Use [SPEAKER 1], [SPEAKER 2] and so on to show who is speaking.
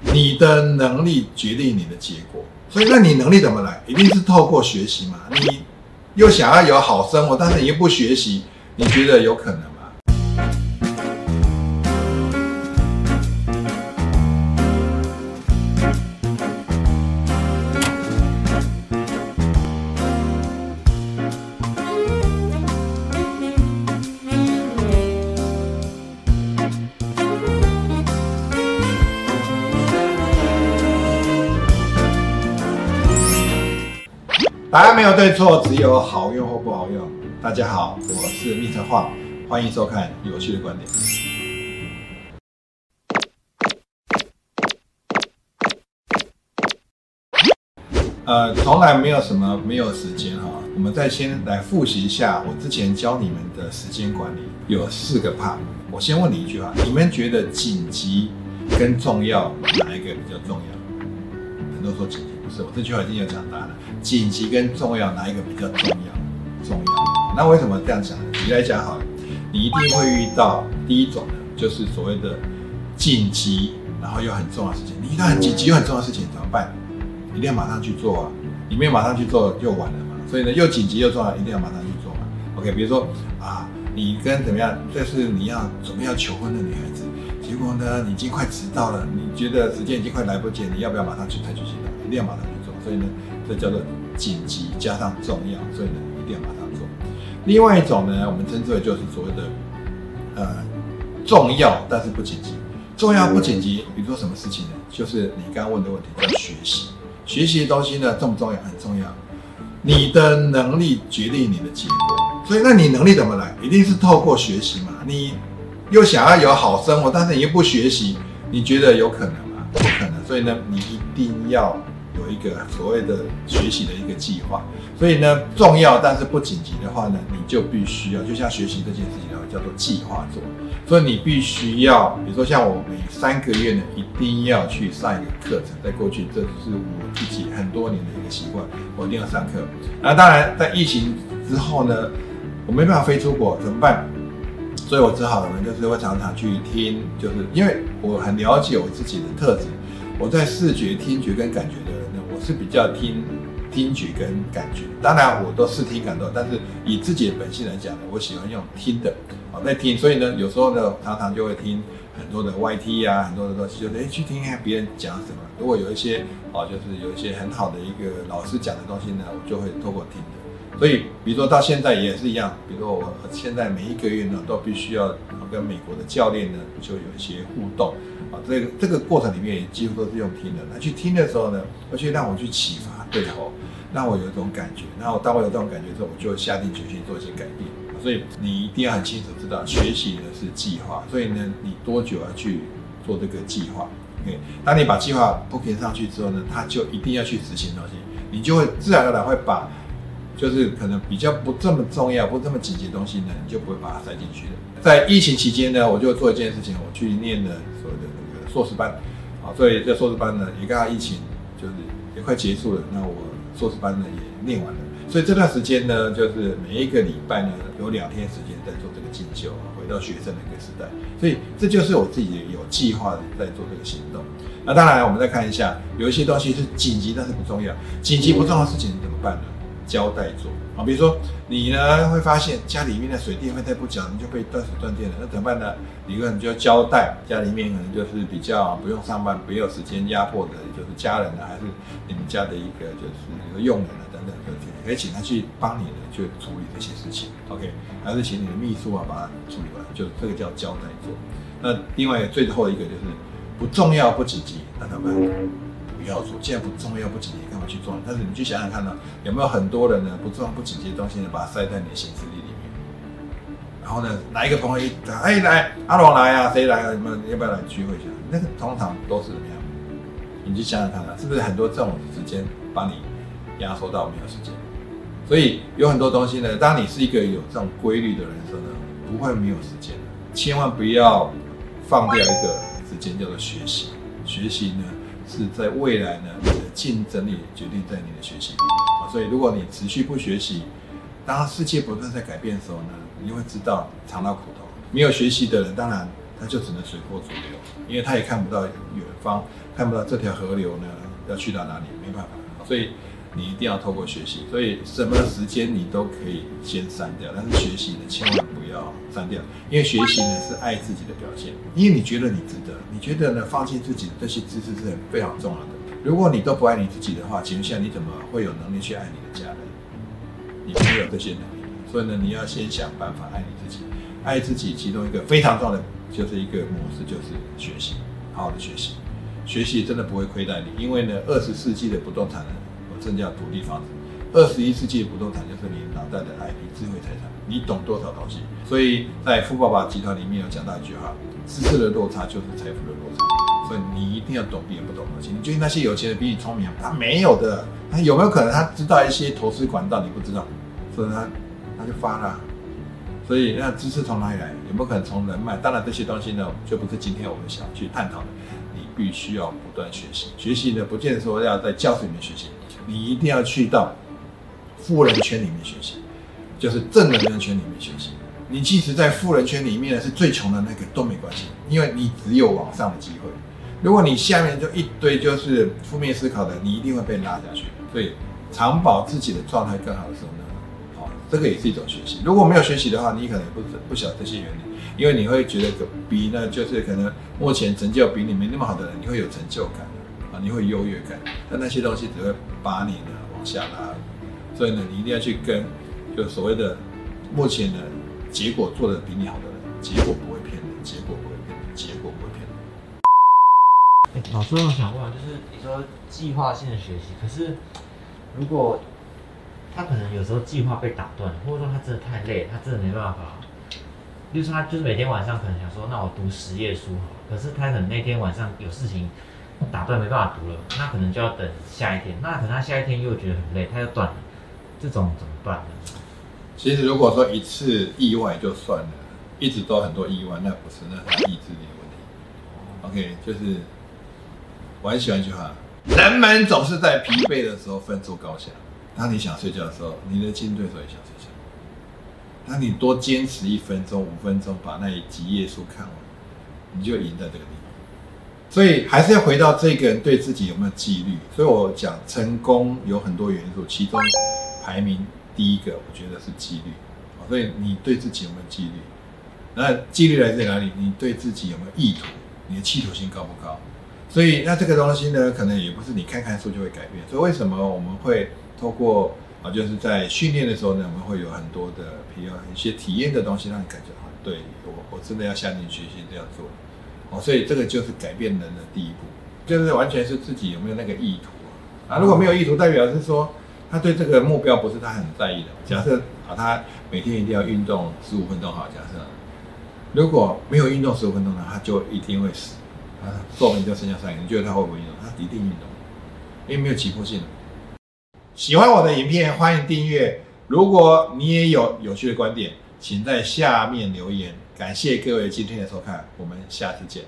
[SPEAKER 1] 你的能力决定你的结果，所以那你能力怎么来？一定是透过学习嘛。你又想要有好生活，但是你又不学习，你觉得有可能答案没有对错，只有好用或不好用。大家好，我是密特晃，欢迎收看有趣的观点。呃，从来没有什么没有时间哈。我们再先来复习一下我之前教你们的时间管理，有四个 part。我先问你一句话：你们觉得紧急跟重要哪一个比较重要？很多说紧急。是我这句话已经有讲答案了。紧急跟重要哪一个比较重要？重要。那为什么这样讲呢？举来讲好了，你一定会遇到第一种呢，就是所谓的紧急，然后又很重要的事情。你遇到很紧急又很重要的事情怎么办？一定要马上去做啊！你没有马上去做就晚了嘛。所以呢，又紧急又重要，一定要马上去做嘛。OK，比如说啊，你跟怎么样？这是你要准备要求婚的女孩子，结果呢，你已经快迟到了，你觉得时间已经快来不及，你要不要马上去采取行动？定要马上去做，所以呢，这叫做紧急加上重要，所以呢，一定要马上做。另外一种呢，我们称之为就是所谓的呃重要但是不紧急，重要不紧急，比如说什么事情呢？就是你刚刚问的问题，叫学习。学习的东西呢重不重要？很重要。你的能力决定你的结果，所以那你能力怎么来？一定是透过学习嘛。你又想要有好生活，但是你又不学习，你觉得有可能吗？不可能。所以呢，你一定要。有一个所谓的学习的一个计划，所以呢，重要但是不紧急的话呢，你就必须要，就像学习这件事情的话，叫做计划做。所以你必须要，比如说像我每三个月呢，一定要去上一个课程。在过去，这是我自己很多年的一个习惯，我一定要上课。那当然，在疫情之后呢，我没办法飞出国，怎么办？所以我只好呢，就是会常常去听，就是因为我很了解我自己的特质，我在视觉、听觉跟感觉的。是比较听听觉跟感觉，当然我都视听感动，但是以自己的本性来讲呢，我喜欢用听的，啊，在听，所以呢，有时候呢，常常就会听很多的 YT 啊，很多的东西，就哎去听看别人讲什么。如果有一些啊，就是有一些很好的一个老师讲的东西呢，我就会透过听的。所以，比如说到现在也是一样，比如说我现在每一个月呢，都必须要跟美国的教练呢，就有一些互动。啊，这个这个过程里面也几乎都是用听的。那去听的时候呢，而且让我去启发对头，让我有一种感觉。然后当我有这种感觉之后，我就下定决心做一些改变。所以你一定要很清楚知道，学习呢是计划。所以呢，你多久要去做这个计划？OK，当你把计划铺平上去之后呢，他就一定要去执行东西，你就会自然而然会把，就是可能比较不这么重要、不这么紧急的东西呢，你就不会把它塞进去的。在疫情期间呢，我就做一件事情，我去念了所谓的那个。硕士班，啊，所以这硕士班呢，也刚好疫情就是也快结束了，那我硕士班呢也念完了，所以这段时间呢，就是每一个礼拜呢有两天时间在做这个进修，回到学生的一个时代，所以这就是我自己有计划的在做这个行动。那当然，我们再看一下，有一些东西是紧急但是不重要，紧急不重要的事情怎么办呢？交代做。啊，比如说你呢会发现家里面的水电费再不缴，你就被断水断电了，那怎么办呢？你可能就要交代家里面可能就是比较不用上班、没有时间压迫的，就是家人呢，还是你们家的一个就是一个佣人啊等等，就可以请他去帮你呢去处理这些事情。OK，还是请你的秘书啊把它处理完，就这个叫交代做。那另外最后一个就是不重要不紧急，那怎么办？不要做，既然不重要不紧急，干嘛去做？但是你去想想看呢，有没有很多人呢不重要不紧急的东西呢，把它塞在你的行事历里面？然后呢，哪一个朋友一哎来阿龙来啊，谁来啊？你们要不要来聚会一下？那个通常都是怎么样？你去想想看啊，是不是很多这种时间把你压缩到没有时间？所以有很多东西呢，当你是一个有这种规律的人时候呢，不会没有时间。千万不要放掉一个时间叫做学习，学习呢。是在未来呢，你的竞争力决定在你的学习啊，所以如果你持续不学习，当世界不断在改变的时候呢，你就会知道尝到苦头。没有学习的人，当然他就只能随波逐流，因为他也看不到远方，看不到这条河流呢要去到哪里，没办法。所以你一定要透过学习，所以什么时间你都可以先删掉，但是学习呢千万要删掉，因为学习呢是爱自己的表现，因为你觉得你值得，你觉得呢放弃自己的这些知识是很非常重要的。如果你都不爱你自己的话，请问下你怎么会有能力去爱你的家人？你没有这些能力，所以呢，你要先想办法爱你自己。爱自己，其中一个非常重要的就是一个模式，就是学习，好好的学习。学习真的不会亏待你，因为呢，二十世纪的不动产呢，我正叫土地房子；二十一世纪的不动产就是你脑袋的 IP 智慧财产，你懂多少东西？所以在富爸爸集团里面有讲到一句话：知识的落差就是财富的落差。所以你一定要懂别人不懂的东西。你觉得那些有钱人比你聪明，他没有的。他有没有可能他知道一些投资管道你不知道？所以他他就发了。所以那知识从哪里来？有没有可能从人脉？当然这些东西呢，就不是今天我们想去探讨的。你必须要不断学习，学习呢，不见得说要在教室里面学习，你一定要去到富人圈里面学习，就是正能量圈里面学习。你即使在富人圈里面是最穷的那个都没关系，因为你只有往上的机会。如果你下面就一堆就是负面思考的，你一定会被拉下去。所以长保自己的状态更好的时候呢？这个也是一种学习。如果没有学习的话，你可能不不晓这些原理，因为你会觉得比呢，就是可能目前成就比你没那么好的人，你会有成就感啊，你会优越感。但那些东西只会把你呢往下拉。所以呢，你一定要去跟，就所谓的目前呢结果做的比你好的人，结果不会骗人，结果不会骗人，结果不会骗
[SPEAKER 2] 人。老师，我想问，就是你说计划性的学习，可是如果他可能有时候计划被打断，或者说他真的太累，他真的没办法。就是他就是每天晚上可能想说，那我读十页书好，可是他可能那天晚上有事情打断，没办法读了，那可能就要等下一天。那可能他下一天又觉得很累，他又断了，这种怎么办呢？
[SPEAKER 1] 其实如果说一次意外就算了，一直都很多意外，那不是那是意志力的问题。OK，就是我很喜欢一句话：人们总是在疲惫的时候分出高下。当你想睡觉的时候，你的竞争对手也想睡觉。当你多坚持一分钟、五分钟，把那几页书看完，你就赢在这个地方。所以还是要回到这个人对自己有没有纪律。所以我讲成功有很多元素，其中排名第一个，我觉得是纪律。所以你对自己有没有纪律？那纪律来自哪里？你对自己有没有意图？你的企图心高不高？所以那这个东西呢，可能也不是你看看书就会改变。所以为什么我们会？透过啊，就是在训练的时候呢，我们会有很多的，比如一些体验的东西，让你感觉啊，对我我真的要下定决心这样做，哦，所以这个就是改变人的第一步，就是完全是自己有没有那个意图啊。如果没有意图，代表是说他对这个目标不是他很在意的。假设啊，他每天一定要运动十五分钟，好，假设如果没有运动十五分钟呢，他就一定会死啊，寿命就剩下三年。你觉得他会不会运动？他一定运动，因为没有急迫性。喜欢我的影片，欢迎订阅。如果你也有有趣的观点，请在下面留言。感谢各位今天的收看，我们下次见。